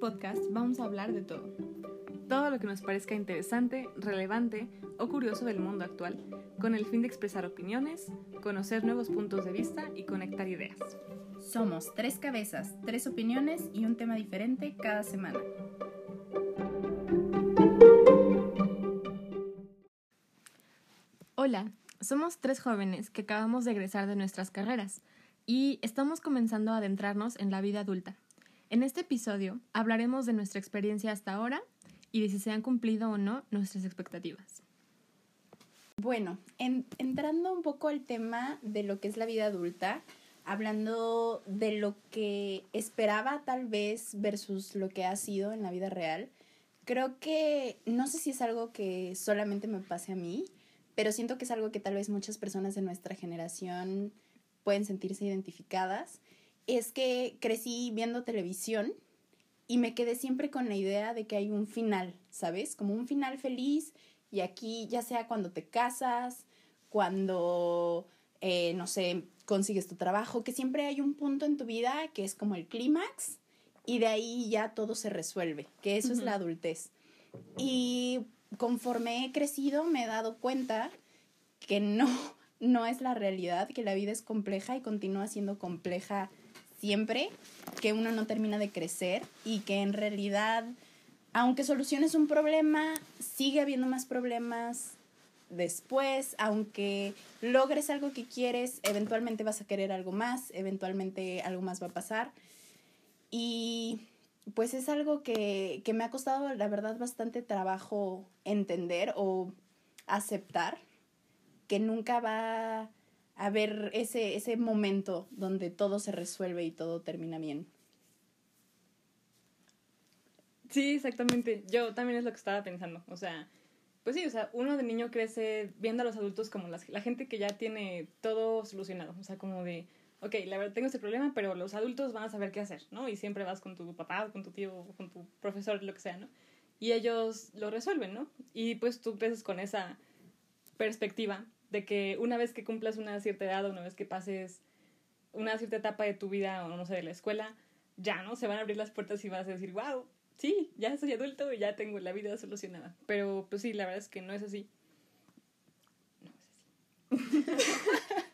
podcast vamos a hablar de todo. Todo lo que nos parezca interesante, relevante o curioso del mundo actual, con el fin de expresar opiniones, conocer nuevos puntos de vista y conectar ideas. Somos tres cabezas, tres opiniones y un tema diferente cada semana. Hola, somos tres jóvenes que acabamos de egresar de nuestras carreras y estamos comenzando a adentrarnos en la vida adulta. En este episodio hablaremos de nuestra experiencia hasta ahora y de si se han cumplido o no nuestras expectativas. Bueno, entrando un poco al tema de lo que es la vida adulta, hablando de lo que esperaba tal vez versus lo que ha sido en la vida real, creo que no sé si es algo que solamente me pase a mí, pero siento que es algo que tal vez muchas personas de nuestra generación pueden sentirse identificadas, es que crecí viendo televisión y me quedé siempre con la idea de que hay un final, ¿sabes? Como un final feliz y aquí ya sea cuando te casas, cuando, eh, no sé, consigues tu trabajo, que siempre hay un punto en tu vida que es como el clímax y de ahí ya todo se resuelve, que eso es la adultez. Y conforme he crecido me he dado cuenta que no, no es la realidad, que la vida es compleja y continúa siendo compleja siempre, que uno no termina de crecer y que en realidad, aunque soluciones un problema, sigue habiendo más problemas después, aunque logres algo que quieres, eventualmente vas a querer algo más, eventualmente algo más va a pasar. Y pues es algo que, que me ha costado, la verdad, bastante trabajo entender o aceptar que nunca va a haber ese, ese momento donde todo se resuelve y todo termina bien. Sí, exactamente. Yo también es lo que estaba pensando. O sea, pues sí, o sea, uno de niño crece viendo a los adultos como las, la gente que ya tiene todo solucionado. O sea, como de, ok, la verdad tengo este problema, pero los adultos van a saber qué hacer, ¿no? Y siempre vas con tu papá, con tu tío, con tu profesor, lo que sea, ¿no? Y ellos lo resuelven, ¿no? Y pues tú creces con esa perspectiva de que una vez que cumplas una cierta edad o una vez que pases una cierta etapa de tu vida o no sé, de la escuela, ya, ¿no? Se van a abrir las puertas y vas a decir, wow, sí, ya soy adulto y ya tengo la vida solucionada. Pero pues sí, la verdad es que no es así. No es así.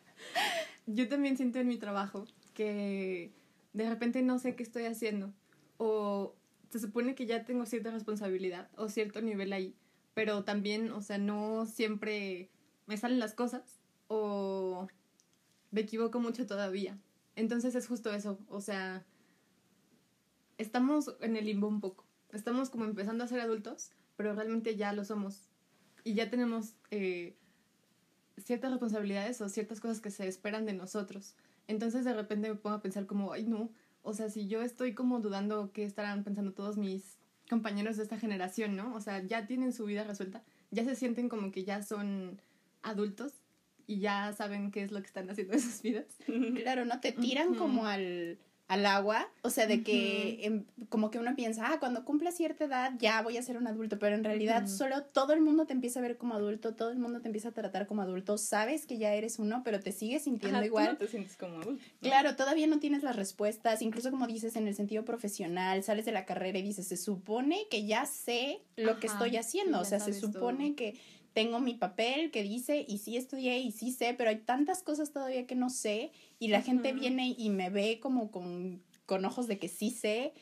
Yo también siento en mi trabajo que de repente no sé qué estoy haciendo o se supone que ya tengo cierta responsabilidad o cierto nivel ahí, pero también, o sea, no siempre me salen las cosas o me equivoco mucho todavía. Entonces es justo eso, o sea, estamos en el limbo un poco. Estamos como empezando a ser adultos, pero realmente ya lo somos. Y ya tenemos eh, ciertas responsabilidades o ciertas cosas que se esperan de nosotros. Entonces de repente me pongo a pensar como, ay no, o sea, si yo estoy como dudando qué estarán pensando todos mis compañeros de esta generación, ¿no? O sea, ya tienen su vida resuelta, ya se sienten como que ya son adultos y ya saben qué es lo que están haciendo en sus vidas. Claro, ¿no? Te tiran como al, al agua, o sea, de que em, como que uno piensa, ah, cuando cumpla cierta edad ya voy a ser un adulto, pero en realidad solo todo el mundo te empieza a ver como adulto, todo el mundo te empieza a tratar como adulto, sabes que ya eres uno, pero te sigues sintiendo igual. no te sientes como adulto. Claro, todavía no tienes las respuestas, incluso como dices en el sentido profesional, sales de la carrera y dices, se supone que ya sé lo que estoy haciendo, o sea, se supone que tengo mi papel que dice y sí estudié y sí sé, pero hay tantas cosas todavía que no sé y la gente viene y me ve como con, con ojos de que sí sé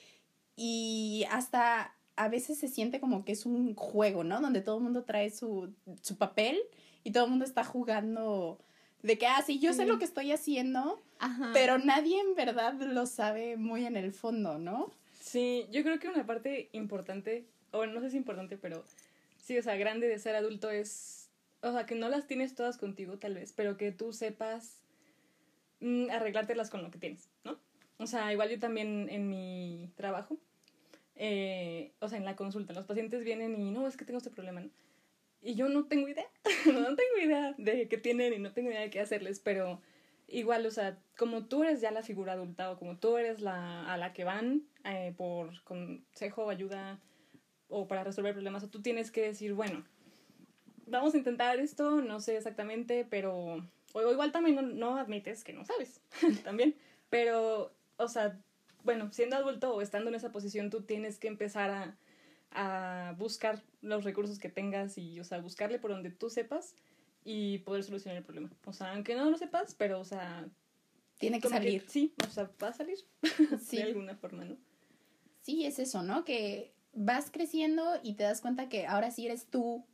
y hasta a veces se siente como que es un juego, ¿no? Donde todo el mundo trae su, su papel y todo el mundo está jugando de que, ah, sí, yo sé lo que estoy haciendo, pero nadie en verdad lo sabe muy en el fondo, ¿no? Sí, yo creo que una parte importante, o no sé si importante, pero sí, o sea, grande de ser adulto es, o sea, que no las tienes todas contigo tal vez, pero que tú sepas mm, arreglártelas con lo que tienes, ¿no? O sea, igual yo también en mi trabajo, eh, o sea, en la consulta, los pacientes vienen y no, es que tengo este problema, ¿no? Y yo no tengo idea, no tengo idea de qué tienen y no tengo idea de qué hacerles, pero igual, o sea, como tú eres ya la figura adulta o como tú eres la a la que van eh, por consejo, ayuda, o para resolver problemas, o tú tienes que decir, bueno, vamos a intentar esto, no sé exactamente, pero... O igual también no, admites que no sabes, también. Pero, o sea, bueno, siendo adulto o estando en esa posición, tú tienes que empezar a, a buscar los recursos que tengas y, o sea, buscarle por donde tú sepas y poder solucionar el problema. O sea, aunque no lo sepas, pero, o sea... Tiene que salir. sí, o sea, va a salir de alguna forma, ¿no? Sí, es eso, ¿no? Que vas creciendo y te das cuenta que ahora sí eres tú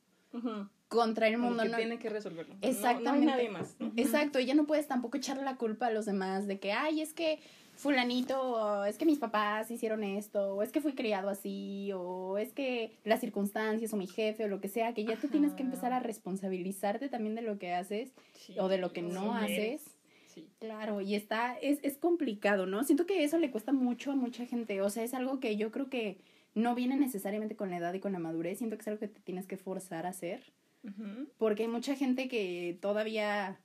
contra el mundo. que no tiene que resolverlo. Exactamente. No, hay nadie más. Exacto, y ya no puedes tampoco echarle la culpa a los demás de que, ay, es que fulanito, es que mis papás hicieron esto, o es que fui criado así, o es que las circunstancias, o mi jefe, o lo que sea, que ya tú tienes que empezar a responsabilizarte también de lo que haces o de lo que no haces. Sí. Claro, y está, es, es complicado, ¿no? Siento que eso le cuesta mucho a mucha gente, o sea, es algo que yo creo que no viene necesariamente con la edad y con la madurez, siento que es algo que te tienes que forzar a hacer, porque hay mucha gente que todavía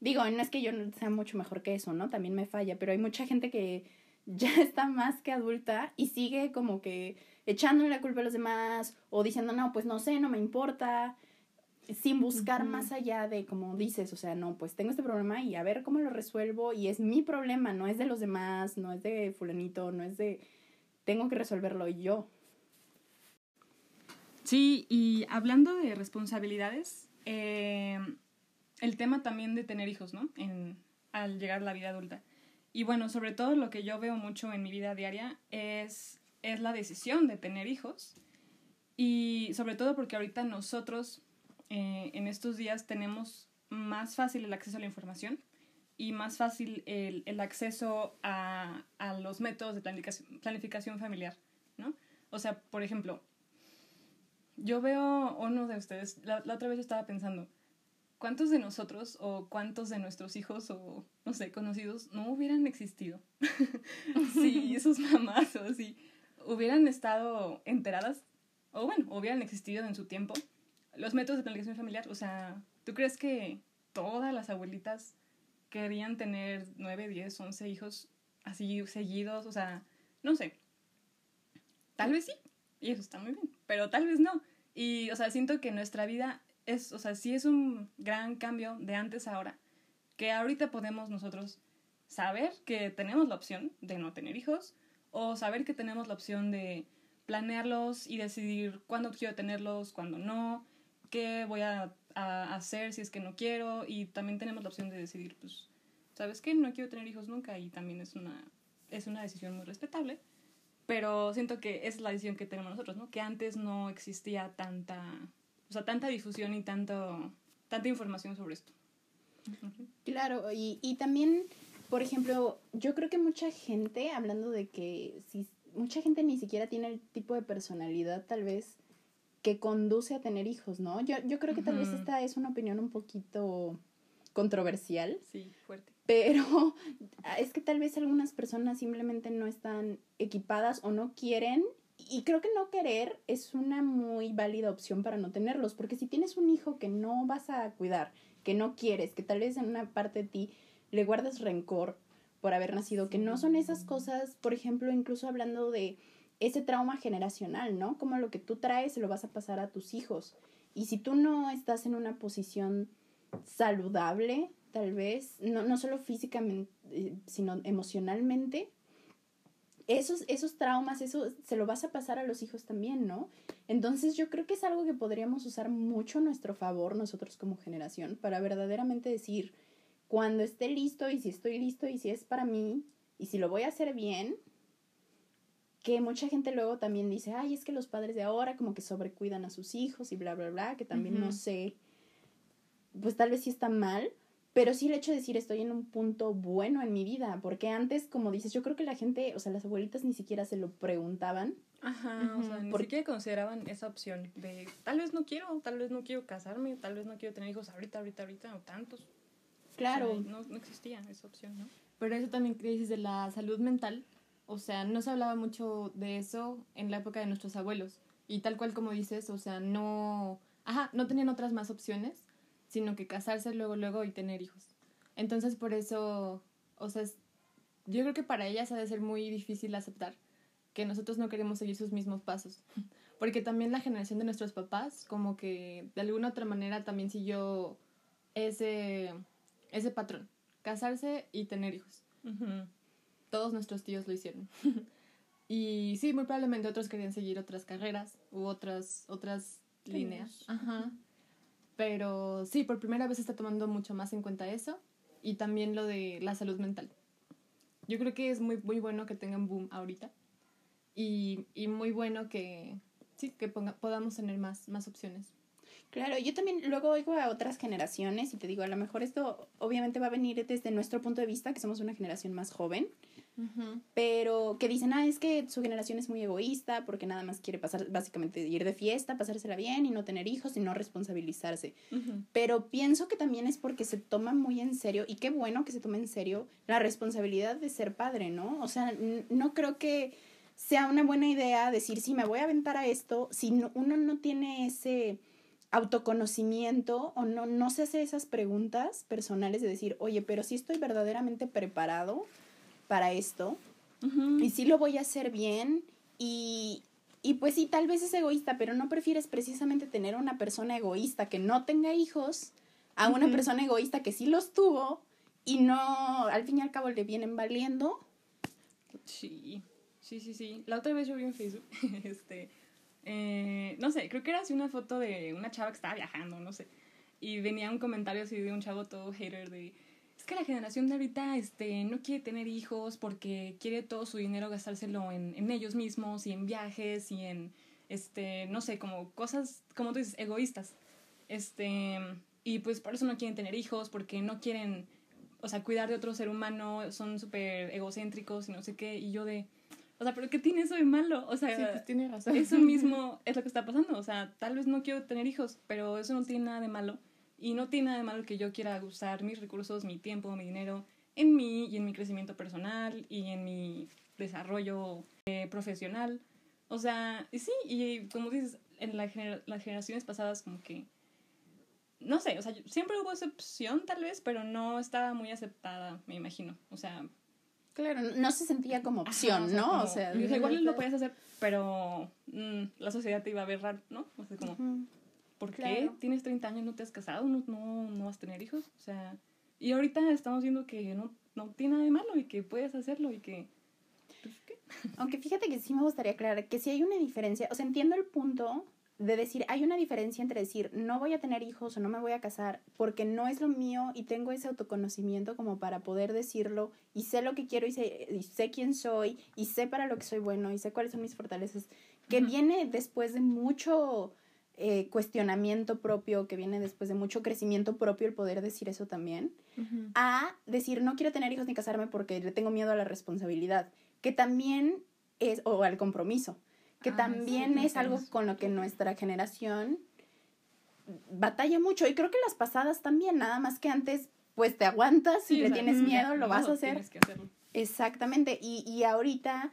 Digo, no es que yo sea mucho mejor que eso, ¿no? También me falla, pero hay mucha gente que ya está más que adulta y sigue como que echándole la culpa a los demás o diciendo, no, pues no sé, no me importa, sin buscar más allá de, como dices, o sea, no, pues tengo este problema y a ver cómo lo resuelvo y es mi problema, no es de los demás, no es de fulanito, no es de, tengo que resolverlo yo. Sí, y hablando de responsabilidades, eh, el tema también de tener hijos, ¿no? En, al llegar a la vida adulta. Y bueno, sobre todo lo que yo veo mucho en mi vida diaria es, es la decisión de tener hijos. Y sobre todo porque ahorita nosotros eh, en estos días tenemos más fácil el acceso a la información y más fácil el, acceso a, a, los métodos de planificación, familiar, ¿no? O sea, por ejemplo, yo veo uno de ustedes, la, la otra vez estaba pensando, ¿cuántos de nosotros o cuántos de nuestros hijos o, no sé, conocidos no hubieran existido? si sus mamás o si hubieran estado enteradas, o bueno, hubieran existido en su tiempo, los métodos de planificación familiar, o sea, ¿tú crees que todas las abuelitas querían tener nueve, diez, once hijos así seguidos? O sea, no sé. Tal vez sí, y eso está muy bien, pero tal vez no. Y, o sea, siento que nuestra vida es, o sea, sí es un gran cambio de antes a ahora, que ahorita podemos nosotros saber que tenemos la opción de no tener hijos o saber que tenemos la opción de planearlos y decidir cuándo quiero tenerlos, cuándo no, qué voy a, hacer si es que no quiero y también tenemos la opción de decidir, pues, ¿sabes qué? No quiero tener hijos nunca y también es una, es una decisión muy respetable, pero siento que es la decisión que tenemos nosotros, ¿no? Que antes no existía tanta o sea, tanta difusión y tanto, tanta información sobre esto. Claro, y, y también, por ejemplo, yo creo que mucha gente, hablando de que si mucha gente ni siquiera tiene el tipo de personalidad tal vez que conduce a tener hijos, ¿no? Yo, yo creo que tal vez esta es una opinión un poquito controversial. Sí, fuerte. Pero es que tal vez algunas personas simplemente no están equipadas o no quieren y creo que no querer es una muy válida opción para no tenerlos, porque si tienes un hijo que no vas a cuidar, que no quieres, que tal vez en una parte de ti le guardas rencor por haber nacido, que no son esas cosas, por ejemplo, incluso hablando de ese trauma generacional, ¿no? Como lo que tú traes se lo vas a pasar a tus hijos. Y si tú no estás en una posición saludable, tal vez, no, no solo físicamente, eh, sino emocionalmente, esos, esos traumas, eso se lo vas a pasar a los hijos también, ¿no? Entonces yo creo que es algo que podríamos usar mucho a nuestro favor nosotros como generación para verdaderamente decir, cuando esté listo y si estoy listo y si es para mí y si lo voy a hacer bien, que mucha gente luego también dice, ay, es que los padres de ahora como que sobrecuidan a sus hijos y bla, bla, bla, que también no sé, pues tal vez sí está mal, pero sí el hecho de decir estoy en un punto bueno en mi vida, porque antes, como dices, yo creo que la gente, o sea, las abuelitas ni siquiera se lo preguntaban. Ajá, o sea, ni siquiera consideraban esa opción de tal vez no quiero, tal vez no quiero casarme, tal vez no quiero tener hijos ahorita, ahorita, ahorita, o tantos. Claro. no, no existía esa opción, ¿no? Pero eso también que dices de la salud mental, o sea, no se hablaba mucho de eso en la época de nuestros abuelos. Y tal cual como dices, o sea, no, ajá, no tenían otras más opciones sino que casarse luego, luego y tener hijos. Entonces, por eso, o sea, yo creo que para ellas ha de ser muy difícil aceptar que nosotros no queremos seguir sus mismos pasos. Porque también la generación de nuestros papás, como que de alguna otra manera también siguió ese, ese patrón, casarse y tener hijos. Todos nuestros tíos lo hicieron. y sí, muy probablemente otros querían seguir otras carreras u otras, otras líneas. Ajá. Pero sí, por primera vez se está tomando mucho más en cuenta eso y también lo de la salud mental. Yo creo que es muy, muy bueno que tengan boom ahorita y, y muy bueno que, sí, que ponga, podamos tener más, más opciones. Claro, yo también luego oigo a otras generaciones y te digo, a lo mejor esto obviamente va a venir desde nuestro punto de vista, que somos una generación más joven, pero que dicen, ah, es que su generación es muy egoísta porque nada más quiere pasar, básicamente ir de fiesta, pasársela bien y no tener hijos y no responsabilizarse. Pero pienso que también es porque se toma muy en serio, y qué bueno que se tome en serio, la responsabilidad de ser padre, ¿no? O sea, no creo que sea una buena idea decir, sí, me voy a aventar a esto, si uno no tiene ese autoconocimiento o no, no se hace esas preguntas personales de decir, oye, pero si estoy verdaderamente preparado para esto y si lo voy a hacer bien y, y pues sí, tal vez es egoísta, pero no prefieres precisamente tener una persona egoísta que no tenga hijos a una persona egoísta que sí los tuvo y no, al fin y al cabo le vienen valiendo. Sí, sí, sí, sí. La otra vez yo vi en Facebook, este, eh, no sé, creo que era así una foto de una chava que estaba viajando, no sé. Y venía un comentario así de un chavo todo hater de, es que la generación de ahorita este, no quiere tener hijos porque quiere todo su dinero gastárselo en, en ellos mismos y en viajes y en, este, no sé, como cosas, como tú dices, egoístas. Este, y pues por eso no quieren tener hijos, porque no quieren, o sea, cuidar de otro ser humano, son súper egocéntricos y no sé qué. Y yo de, o sea, ¿pero qué tiene eso de malo? O sea, sí, pues tiene razón. eso mismo es lo que está pasando. O sea, tal vez no quiero tener hijos, pero eso no tiene nada de malo. Y no tiene nada de malo que yo quiera usar mis recursos, mi tiempo, mi dinero en mí y en mi crecimiento personal y en mi desarrollo eh, profesional. O sea, y sí, y como dices, en la las generaciones pasadas como que, no sé, o sea, siempre hubo excepción tal vez, pero no estaba muy aceptada, me imagino. O sea, Claro, no se sentía como opción, ¿no? o sea, igual lo podías hacer, pero mm, la sociedad te iba a ver raro, ¿no? O sea, como, ¿por qué tienes 30 años, no te has casado, no, no, no vas a tener hijos? O sea, y ahorita estamos viendo que no, no tiene nada de malo y que puedes hacerlo y que... Pues, ¿qué? Aunque fíjate que sí me gustaría aclarar que si hay una diferencia, o sea, entiendo el punto de decir, hay una diferencia entre decir, no voy a tener hijos o no me voy a casar porque no es lo mío y tengo ese autoconocimiento como para poder decirlo y sé lo que quiero y sé, y sé quién soy y sé para lo que soy bueno y sé cuáles son mis fortalezas, que viene después de mucho eh, cuestionamiento propio, que viene después de mucho crecimiento propio el poder decir eso también, a decir, no quiero tener hijos ni casarme porque le tengo miedo a la responsabilidad, que también es, o al compromiso que también es algo con lo que nuestra generación batalla mucho. Y creo que las pasadas también, nada más que antes, pues te aguantas, si le tienes miedo, lo vas a hacer. Exactamente. Y, y ahorita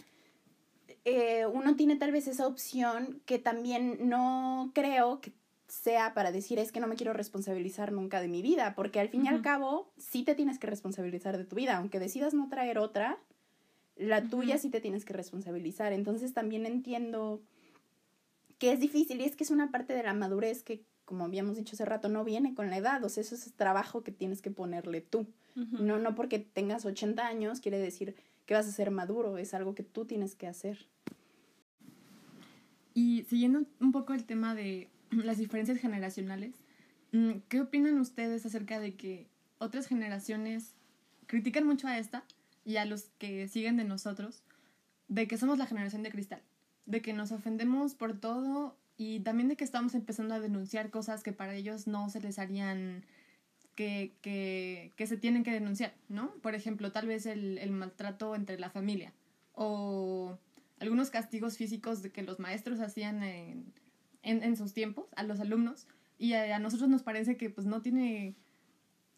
eh, uno tiene tal vez esa opción que también no creo que sea para decir es que no me quiero responsabilizar nunca de mi vida, porque al fin y al cabo sí te tienes que responsabilizar de tu vida, aunque decidas no traer otra, la tuya sí te tienes que responsabilizar. Entonces también entiendo que es difícil y es que es una parte de la madurez que, como habíamos dicho hace rato, no viene con la edad. O sea, eso es trabajo que tienes que ponerle tú. no, no porque tengas 80 años quiere decir que vas a ser maduro, es algo que tú tienes que hacer. Y siguiendo un poco el tema de las diferencias generacionales, mm, ¿qué opinan ustedes acerca de que otras generaciones critican mucho a esta, y a los que siguen de nosotros de que somos la generación de cristal, de que nos ofendemos por todo y también de que estamos empezando a denunciar cosas que para ellos no se les harían que, que, que se tienen que denunciar, ¿no? Por ejemplo, tal vez el, el maltrato entre la familia o algunos castigos físicos que los maestros hacían en, en, en sus tiempos a los alumnos y a, a, nosotros nos parece que pues no tiene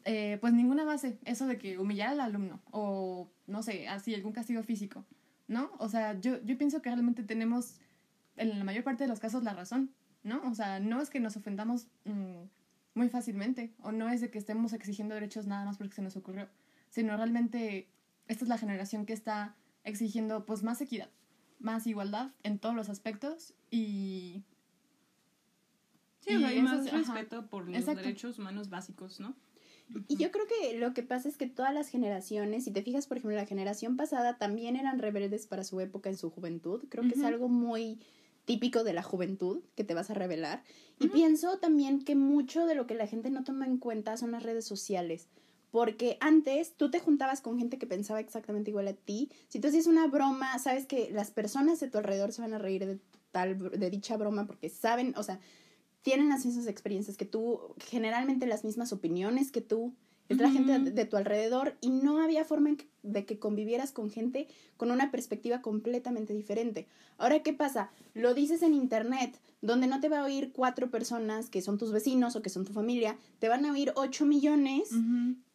eh, pues ninguna base eso de que humillar al alumno o no sé, así algún castigo físico, ¿no? O sea, yo, yo pienso que realmente tenemos en la mayor parte de los casos la razón, ¿no? O sea, no es que nos ofendamos mmm, muy fácilmente o no es de que estemos exigiendo derechos nada más porque se nos ocurrió, sino realmente esta es la generación que está exigiendo pues más equidad, más igualdad en todos los aspectos y... Sí, y hay más respeto por los derechos humanos básicos, ¿no? Y yo creo que lo que pasa es que todas las generaciones, si te fijas, por ejemplo, la generación pasada también eran rebeldes para su época en su juventud. Creo que es algo muy típico de la juventud que te vas a revelar. Y pienso también que mucho de lo que la gente no toma en cuenta son las redes sociales. Porque antes tú te juntabas con gente que pensaba exactamente igual a ti. Si tú hacías una broma, sabes que las personas de tu alrededor se van a reír de tal de dicha broma porque saben, o sea, tienen las mismas experiencias que tú, generalmente las mismas opiniones que tú. La Ujú. gente de, de tu alrededor y no había forma de que convivieras con gente con una perspectiva completamente diferente. Ahora, ¿qué pasa? Lo dices en internet, donde no te va a oír cuatro personas que son tus vecinos o que son tu familia, te van a oír ocho millones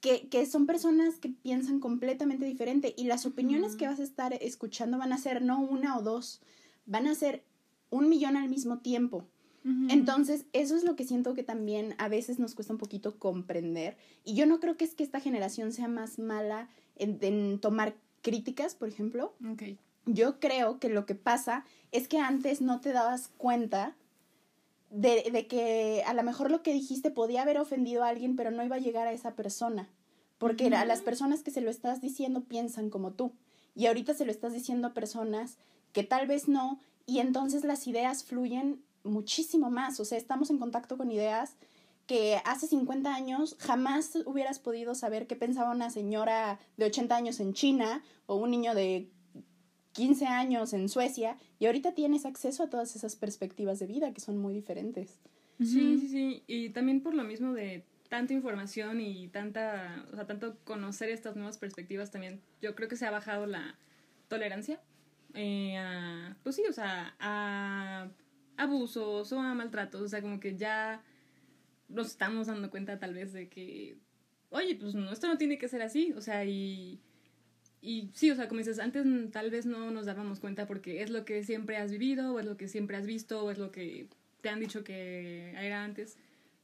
que, que son personas que piensan completamente diferente y las opiniones que vas a estar escuchando van a ser no una o dos, van a ser un millón al mismo tiempo. Entonces, eso es lo que siento que también a veces nos cuesta un poquito comprender. Y yo no creo que es que esta generación sea más mala en, en tomar críticas, por ejemplo. Yo creo que lo que pasa es que antes no te dabas cuenta de, de que a lo mejor lo que dijiste podía haber ofendido a alguien, pero no iba a llegar a esa persona. Porque a las personas que se lo estás diciendo piensan como tú. Y ahorita se lo estás diciendo a personas que tal vez no. Y entonces las ideas fluyen muchísimo más. O sea, estamos en contacto con ideas que hace 50 años jamás hubieras podido saber qué pensaba una señora de 80 años en China o un niño de 15 años en Suecia y ahorita tienes acceso a todas esas perspectivas de vida que son muy diferentes. Sí, sí, sí. Y también por lo mismo de tanta información y tanta, o sea, tanto conocer estas nuevas perspectivas también, yo creo que se ha bajado la tolerancia eh, a, pues sí, o sea, a abusos o a maltratos, o sea, como que ya nos estamos dando cuenta tal vez de que, oye, pues no, esto no tiene que ser así, o sea, y, y sí, o sea, como dices, antes tal vez no nos dábamos cuenta porque es lo que siempre has vivido, o es lo que siempre has visto, o es lo que te han dicho que era antes.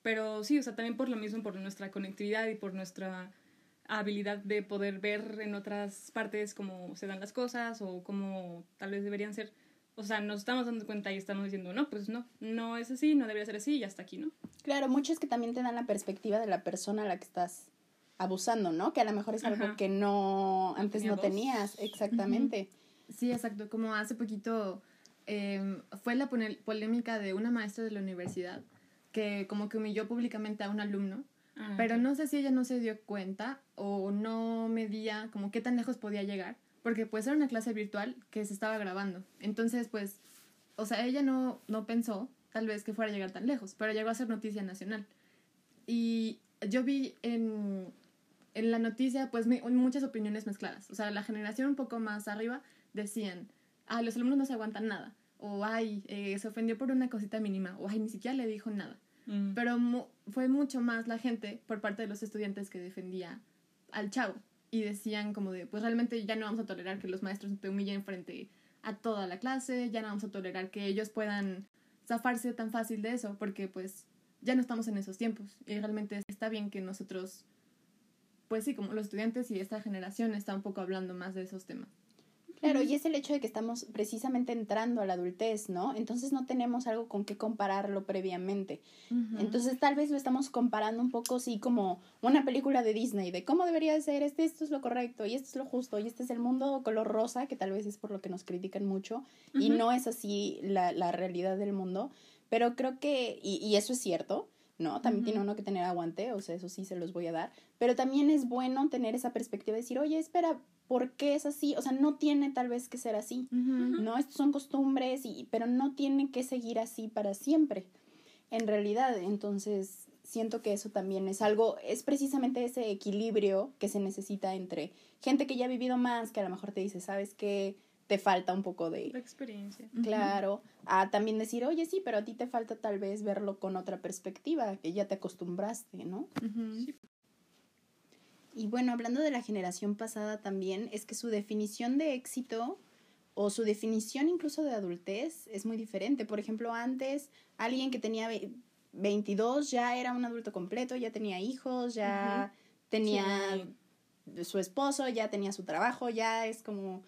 Pero sí, o sea, también por lo mismo, por nuestra conectividad y por nuestra habilidad de poder ver en otras partes cómo se dan las cosas o cómo tal vez deberían ser. O sea, nos estamos dando cuenta y estamos diciendo, no, pues no, no es así, no debería ser así y hasta aquí, ¿no? Claro, muchos que también te dan la perspectiva de la persona a la que estás abusando, ¿no? Que a lo mejor es algo Ajá. que no antes tenía no voz. tenías, exactamente. Sí, exacto. Como hace poquito eh, fue la polémica de una maestra de la universidad que como que humilló públicamente a un alumno, Ah, pero no sé si ella no se dio cuenta o no medía como qué tan lejos podía llegar, porque pues era una clase virtual que se estaba grabando. Entonces, pues, o sea, ella no, no pensó tal vez que fuera a llegar tan lejos, pero llegó a ser noticia nacional. Y yo vi en, en la noticia, pues, mi- muchas opiniones mezcladas. O sea, la generación un poco más arriba decían, ah, los alumnos no se aguantan nada. O, ay, eh, se ofendió por una cosita mínima. O, ay, ni siquiera le dijo nada. Mm. Pero mu- fue mucho más la gente por parte de los estudiantes que defendía al chavo. Y decían como de, pues realmente ya no vamos a tolerar que los maestros te humillen frente a toda la clase, ya no vamos a tolerar que ellos puedan zafarse tan fácil de eso, porque pues ya no estamos en esos tiempos. Y realmente está bien que nosotros, pues sí, como los estudiantes y esta generación está un poco hablando más de esos temas. Claro, y es el hecho de que estamos precisamente entrando a la adultez, ¿no? Entonces no tenemos algo con qué compararlo previamente. Entonces tal vez lo estamos comparando un poco así como una película de Disney, de cómo debería de ser, este, esto es lo correcto, y esto es lo justo, y este es el mundo color rosa, que tal vez es por lo que nos critican mucho, y no es así la, la realidad del mundo, pero creo que, y, y eso es cierto, ¿no? También Ujú. tiene uno que tener aguante, o sea, eso sí se los voy a dar, pero también es bueno tener esa perspectiva de decir, oye, espera, ¿por qué es así? O sea, no tiene tal vez que ser así. ¿no? Estos son costumbres, y, pero no tienen que seguir así para siempre, en realidad. Entonces, siento que eso también es algo, es precisamente ese equilibrio que se necesita entre gente que ya ha vivido más, que a lo mejor te dice, ¿sabes qué? Te falta un poco La de... experiencia. Claro, a también decir, oye, sí, pero a ti te falta tal vez verlo con otra perspectiva, que ya te acostumbraste, ¿no? Sí. Y bueno, hablando de la generación pasada también, es que su definición de éxito o su definición incluso de adultez es muy diferente. Por ejemplo, antes alguien que tenía ve- 22 ya era un adulto completo, ya tenía hijos, ya tenía su esposo, ya tenía su trabajo, ya es como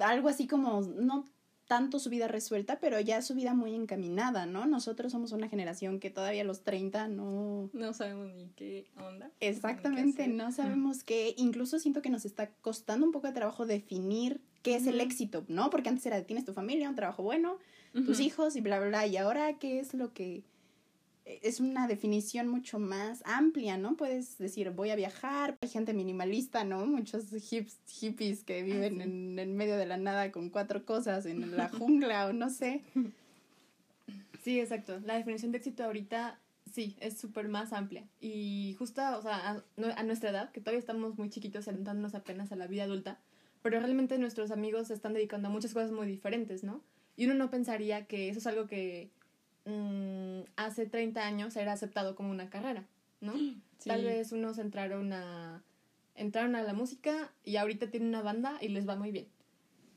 algo así como no tanto su vida resuelta, pero ya su vida muy encaminada, ¿no? Nosotros somos una generación que todavía a los 30 no... No sabemos ni qué onda. Exactamente, qué no sabemos qué. Incluso siento que nos está costando un poco de trabajo definir qué es el éxito, ¿no? Porque antes era, tienes tu familia, un trabajo bueno, tus hijos y bla, bla, bla. Y ahora, ¿qué es lo que...? Es una definición mucho más amplia, ¿no? Puedes decir, voy a viajar. Hay gente minimalista, ¿no? Muchos hips, hippies que viven sí. en el medio de la nada con cuatro cosas en la jungla o no sé. Sí, exacto. La definición de éxito ahorita sí, es súper más amplia. Y justo, o sea, a, nuestra edad, que todavía estamos muy chiquitos, adentrándonos apenas a la vida adulta, pero realmente nuestros amigos se están dedicando a muchas cosas muy diferentes, ¿no? Y uno no pensaría que eso es algo que mm, hace 30 años era aceptado como una carrera, ¿no? Sí. Tal vez unos entraron a, entraron a la música y ahorita tienen una banda y les va muy bien.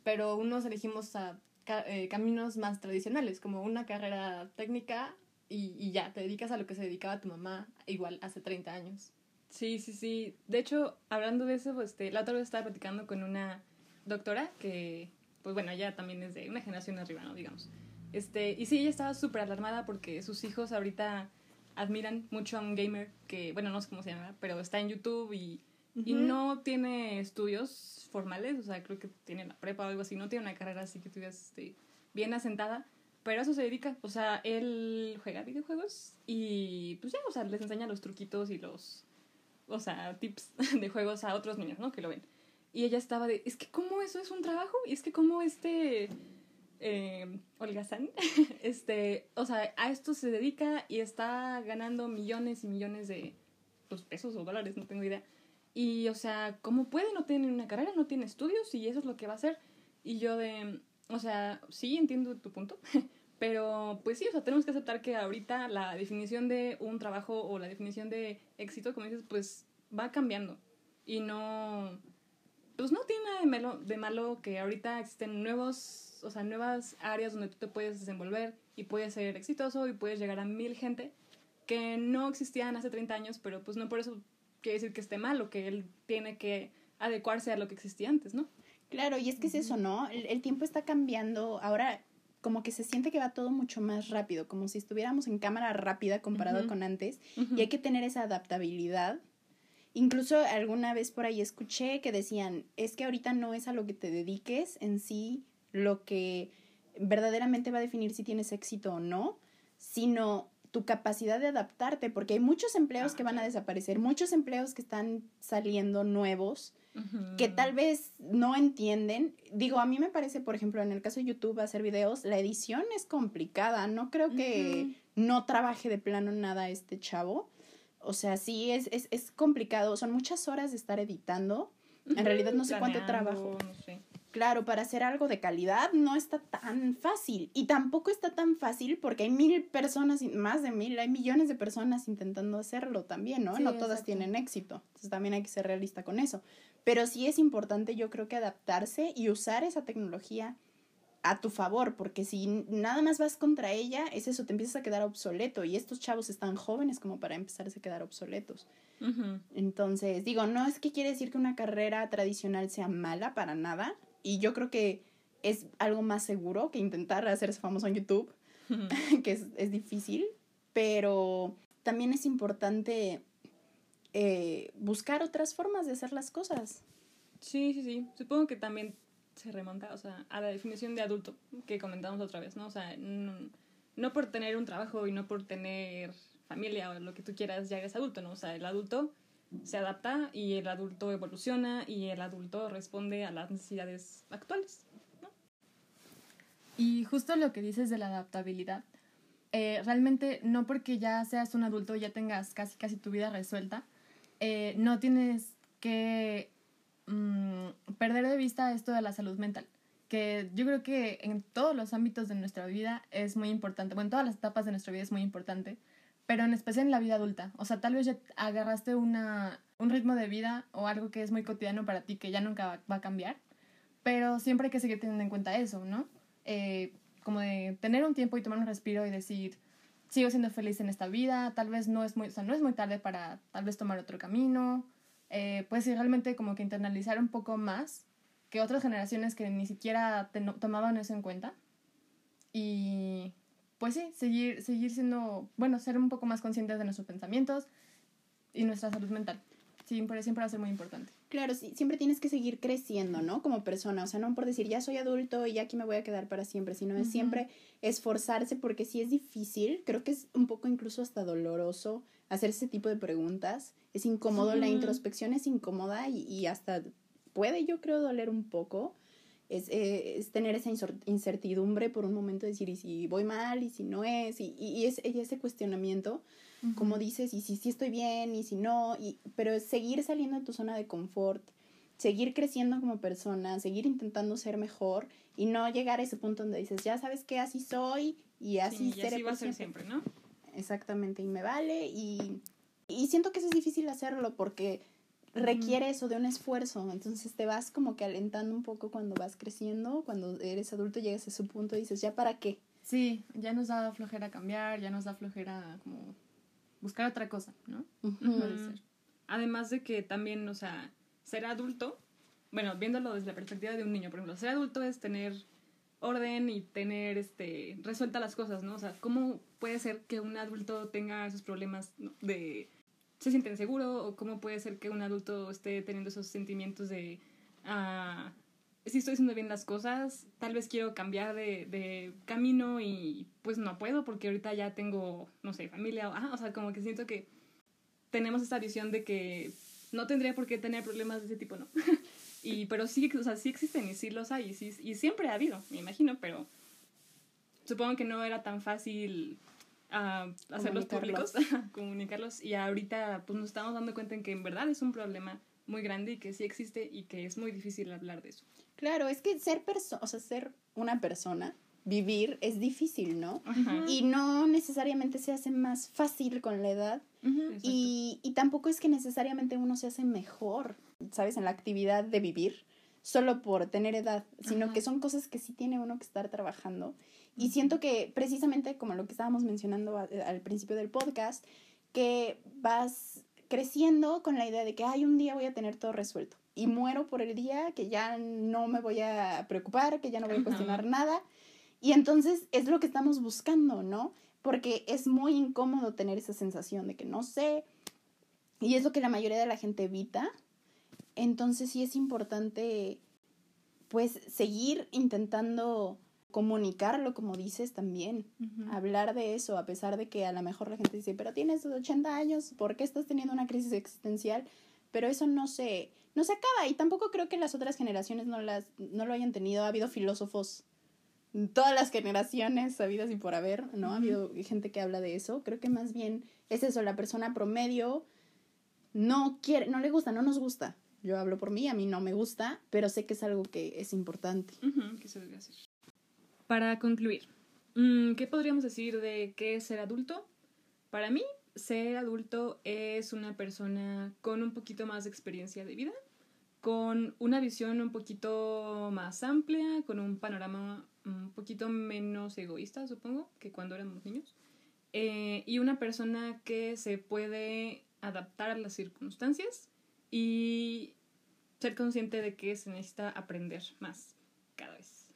Pero unos elegimos a eh, caminos más tradicionales, como una carrera técnica y, y ya, te dedicas a lo que se dedicaba tu mamá igual hace 30 años. Sí, sí, sí. De hecho, hablando de eso, pues, este, la otra vez estaba platicando con una doctora que, pues bueno, ella también es de una generación arriba, ¿no? Digamos. Este, y sí, ella estaba súper alarmada porque sus hijos ahorita admiran mucho a un gamer que, bueno, no sé cómo se llama, pero está en YouTube y, y Ujú. no tiene estudios formales, o sea, creo que tiene la prepa o algo así, no tiene una carrera así que tuvieras este, bien asentada, pero a eso se dedica, o sea, él juega videojuegos y pues ya, o sea, les enseña los truquitos y los, o sea, tips de juegos a otros niños, ¿no? Que lo ven. Y ella estaba de, es que cómo eso es un trabajo, y es que cómo este, eh, holgazán, este, o sea, a esto se dedica y está ganando millones y millones de pues, pesos o dólares, no tengo idea. Y, o sea, ¿cómo puede? No tiene una carrera, no tiene estudios y eso es lo que va a hacer. Y yo de, o sea, sí entiendo tu punto, pero pues sí, o sea, tenemos que aceptar que ahorita la definición de un trabajo o la definición de éxito, como dices, pues va cambiando. Y no, pues no tiene nada de malo, de malo que ahorita existen nuevos, o sea, nuevas áreas donde tú te puedes desenvolver y puedes ser exitoso y puedes llegar a mil gente que no existían hace 30 años, pero pues no por eso quiere decir que esté mal o que él tiene que adecuarse a lo que existía antes, ¿no? Claro, y es que es eso, ¿no? El, el tiempo está cambiando. Ahora, como que se siente que va todo mucho más rápido, como si estuviéramos en cámara rápida comparado Ujú. con antes. Y hay que tener esa adaptabilidad. Incluso alguna vez por ahí escuché que decían, es que ahorita no es a lo que te dediques en sí lo que verdaderamente va a definir si tienes éxito o no, sino tu capacidad de adaptarte, porque hay muchos empleos Ah, que van a desaparecer, muchos empleos que están saliendo nuevos, que tal vez no entienden. Digo, a mí me parece, por ejemplo, en el caso de YouTube, hacer videos, la edición es complicada. No creo que no trabaje de plano nada este chavo. O sea, sí, es, es, es complicado. Son muchas horas de estar editando. En realidad no sé cuánto trabajo. No sé. Claro, para hacer algo de calidad no está tan fácil. Y tampoco está tan fácil porque hay mil personas, más de mil, hay millones de personas intentando hacerlo también, ¿no? Sí, no todas exacto. tienen éxito. Entonces también hay que ser realista con eso. Pero sí es importante, yo creo que adaptarse y usar esa tecnología a tu favor, porque si nada más vas contra ella, es eso, te empiezas a quedar obsoleto. Y estos chavos están jóvenes como para empezarse a quedar obsoletos. Entonces, digo, no es que quiere decir que una carrera tradicional sea mala para nada. Y yo creo que es algo más seguro que intentar hacerse famoso en YouTube, que es, es difícil. Pero también es importante eh, buscar otras formas de hacer las cosas. Sí, sí, sí. Supongo que también se remonta, o sea, a la definición de adulto que comentamos otra vez, ¿no? O sea, no, no por tener un trabajo y no por tener familia o lo que tú quieras ya eres adulto, ¿no? O sea, el adulto se adapta y el adulto evoluciona y el adulto responde a las necesidades actuales. Y justo lo que dices de la adaptabilidad, eh, realmente no porque ya seas un adulto, ya tengas casi casi tu vida resuelta, eh, no tienes que mm, perder de vista esto de la salud mental, que yo creo que en todos los ámbitos de nuestra vida es muy importante, bueno, en todas las etapas de nuestra vida es muy importante, pero en especial en la vida adulta, o sea, tal vez ya agarraste una, un ritmo de vida o algo que es muy cotidiano para ti que ya nunca va, va a cambiar, pero siempre hay que seguir teniendo en cuenta eso, ¿no? eh, como de tener un tiempo y tomar un respiro y decir, sigo siendo feliz en esta vida, tal vez no es muy, o sea, no es muy tarde para tal vez tomar otro camino, eh, pues realmente como que internalizar un poco más que otras generaciones que ni siquiera te- tomaban eso en cuenta, y pues sí, seguir, seguir siendo, bueno, ser un poco más conscientes de nuestros pensamientos y nuestra salud mental. Siempre, siempre va a ser muy importante. Claro, sí, siempre tienes que seguir creciendo, ¿no? Como persona, o sea, no por decir ya soy adulto y ya aquí me voy a quedar para siempre, sino es siempre esforzarse porque sí es difícil, creo que es un poco incluso hasta doloroso hacer ese tipo de preguntas, es incómodo, la introspección es incómoda y, y, hasta puede yo creo doler un poco, es, eh, es tener esa incertidumbre por un momento, decir, y si voy mal, y si no es, y, y, es, y ese cuestionamiento, como dices, y si sí estoy bien, y si no, y, pero es seguir saliendo de tu zona de confort, seguir creciendo como persona, seguir intentando ser mejor y no llegar a ese punto donde dices, ya sabes que así soy y así sí, y así va a ser siempre, ¿no? Exactamente, y me vale y, y siento que eso es difícil hacerlo porque requiere eso de un esfuerzo, entonces te vas como que alentando un poco cuando vas creciendo, cuando eres adulto llegas a ese punto y dices, ¿ya para qué? Sí, ya nos da flojera cambiar, ya nos da flojera como buscar otra cosa, ¿no? Además de que también, o sea, ser adulto, bueno, viéndolo desde la perspectiva de un niño, por ejemplo, ser adulto es tener orden y tener este resuelta las cosas, ¿no? O sea, ¿cómo puede ser que un adulto tenga esos problemas de se siente inseguro o cómo puede ser que un adulto esté teniendo esos sentimientos de ah, si estoy haciendo bien las cosas, tal vez quiero cambiar de, de, camino y pues no puedo porque ahorita ya tengo, no sé, familia, o, o sea, como que siento que tenemos esta visión de que no tendría por qué tener problemas de ese tipo, ¿no? y, pero sí, o sea, sí existen y sí los hay y siempre ha habido, me imagino, pero supongo que no era tan fácil uh, hacerlos públicos, comunicarlos y ahorita pues nos estamos dando cuenta en que en verdad es un problema muy grande y que sí existe y que es muy difícil hablar de eso. Claro, es que ser persona, o sea, ser una persona, vivir es difícil, ¿no? Y no necesariamente se hace más fácil con la edad. y, y tampoco es que necesariamente uno se hace mejor, ¿sabes? En la actividad de vivir, solo por tener edad, sino que son cosas que sí tiene uno que estar trabajando. Y siento que precisamente como lo que estábamos mencionando al principio del podcast, que vas creciendo con la idea de que, ay, un día voy a tener todo resuelto. Y muero por el día, que ya no me voy a preocupar, que ya no voy a cuestionar nada. Y entonces es lo que estamos buscando, ¿no? Porque es muy incómodo tener esa sensación de que no sé. Y es lo que la mayoría de la gente evita. Entonces sí es importante, pues, seguir intentando comunicarlo, como dices también, hablar de eso, a pesar de que a lo mejor la gente dice, pero tienes 80 años, ¿por qué estás teniendo una crisis existencial? Pero eso no se, no se acaba y tampoco creo que las otras generaciones no, las, no lo hayan tenido. Ha habido filósofos, todas las generaciones habidas y por haber, ¿no? Ha habido gente que habla de eso. Creo que más bien es eso, la persona promedio no quiere, no le gusta, no nos gusta. Yo hablo por mí, a mí no me gusta, pero sé que es algo que es importante. que se debe hacer. Para concluir, mm, ¿qué podríamos decir de qué es ser adulto? Para mí, ser adulto es una persona con un poquito más de experiencia de vida, con una visión un poquito más amplia, con un panorama un poquito menos egoísta, supongo, que cuando éramos niños, eh, y una persona que se puede adaptar a las circunstancias y ser consciente de que se necesita aprender más cada vez.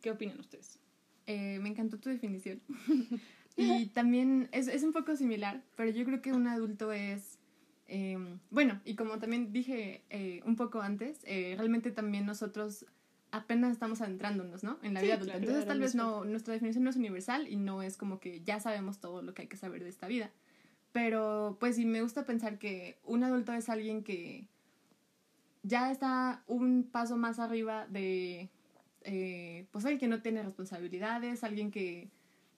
¿Qué opinan ustedes? Eh, me encantó tu definición. y también es, es, un poco similar, pero yo creo que un adulto es... Em, bueno, y como también dije eh, un poco antes, eh, realmente también nosotros apenas estamos adentrándonos, ¿no? En la vida adulta. Entonces tal vez no, nuestra definición no es universal y no es como que ya sabemos todo lo que hay que saber de esta vida. Pero pues sí, me gusta pensar que un adulto es alguien que ya está un paso más arriba de eh, pues alguien que no tiene responsabilidades, alguien que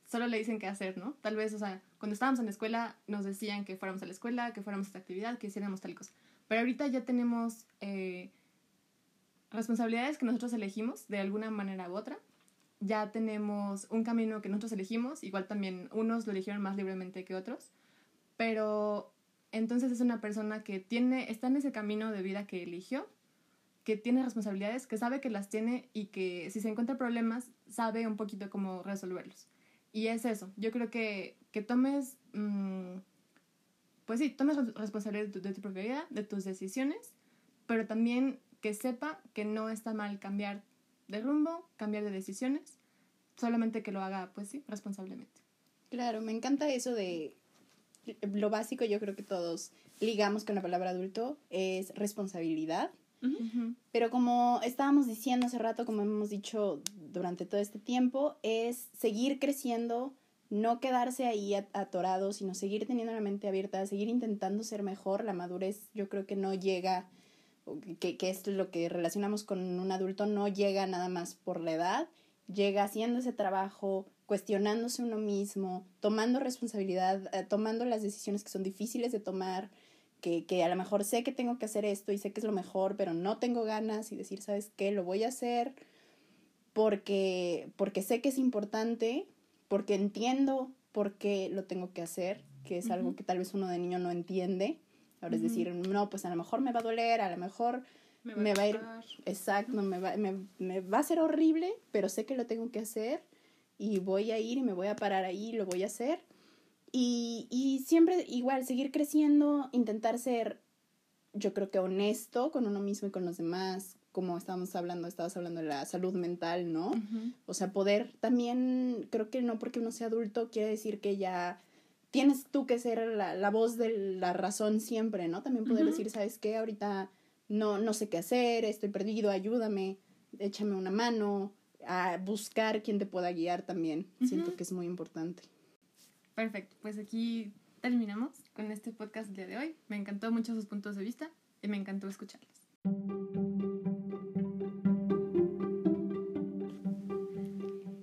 solo le dicen qué hacer, ¿no? Tal vez, o sea, cuando estábamos en la escuela nos decían que fuéramos a la escuela, que fuéramos a esta actividad, que hiciéramos tal cosa. Pero ahorita ya tenemos eh, responsabilidades que nosotros elegimos de alguna manera u otra. Ya tenemos un camino que nosotros elegimos, igual también unos lo eligieron más libremente que otros, pero entonces es una persona que tiene, está en ese camino de vida que eligió que tiene responsabilidades, que sabe que las tiene y que si se encuentra problemas, sabe un poquito cómo resolverlos. Y es eso, yo creo que, que tomes, mm, pues sí, tomes responsabilidad de tu, de tu propia vida, de tus decisiones, pero también que sepa que no está mal cambiar de rumbo, cambiar de decisiones, solamente que lo haga, pues sí, responsablemente. Claro, me encanta eso de lo básico, yo creo que todos ligamos con la palabra adulto, es responsabilidad. Pero como estábamos diciendo hace rato, como hemos dicho durante todo este tiempo, es seguir creciendo, no quedarse ahí atorado, sino seguir teniendo la mente abierta, seguir intentando ser mejor. La madurez yo creo que no llega, que, que es lo que relacionamos con un adulto, no llega nada más por la edad, llega haciendo ese trabajo, cuestionándose uno mismo, tomando responsabilidad, eh, tomando las decisiones que son difíciles de tomar, que, que, a lo mejor sé que tengo que hacer esto y sé que es lo mejor, pero no tengo ganas y decir, ¿sabes qué? Lo voy a hacer porque, porque sé que es importante, porque entiendo por qué lo tengo que hacer, que es algo que tal vez uno de niño no entiende. Ahora es decir, no, pues a lo mejor me va a doler, a lo mejor me va, a ir, exacto, me va, me, me va a ser horrible, pero sé que lo tengo que hacer y voy a ir y me voy a parar ahí, lo voy a hacer. Y, y siempre igual, seguir creciendo, intentar ser, yo creo que honesto con uno mismo y con los demás, como estábamos hablando, estabas hablando de la salud mental, ¿no? O sea, poder también, creo que no porque uno sea adulto quiere decir que ya tienes tú que ser la, la voz de la razón siempre, ¿no? También poder decir, ¿sabes qué? Ahorita no, no sé qué hacer, estoy perdido, ayúdame, échame una mano, a buscar quien te pueda guiar también. Siento que es muy importante. Perfecto, pues aquí terminamos con este podcast del día de hoy. Me encantó mucho sus puntos de vista y me encantó escucharlos.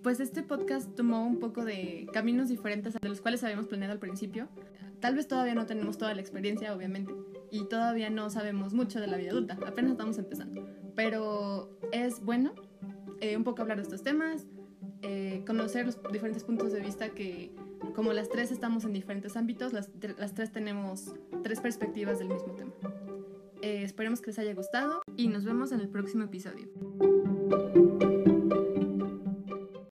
Pues este podcast tomó un poco de caminos diferentes de los cuales habíamos planeado al principio. Tal vez todavía no tenemos toda la experiencia, obviamente, y todavía no sabemos mucho de la vida adulta, apenas estamos empezando. Pero es bueno eh, un poco hablar de estos temas, eh, conocer los diferentes puntos de vista que, como las tres estamos en diferentes ámbitos, las, las tres tenemos tres perspectivas del mismo tema. Eh, esperemos que les haya gustado y nos vemos en el próximo episodio.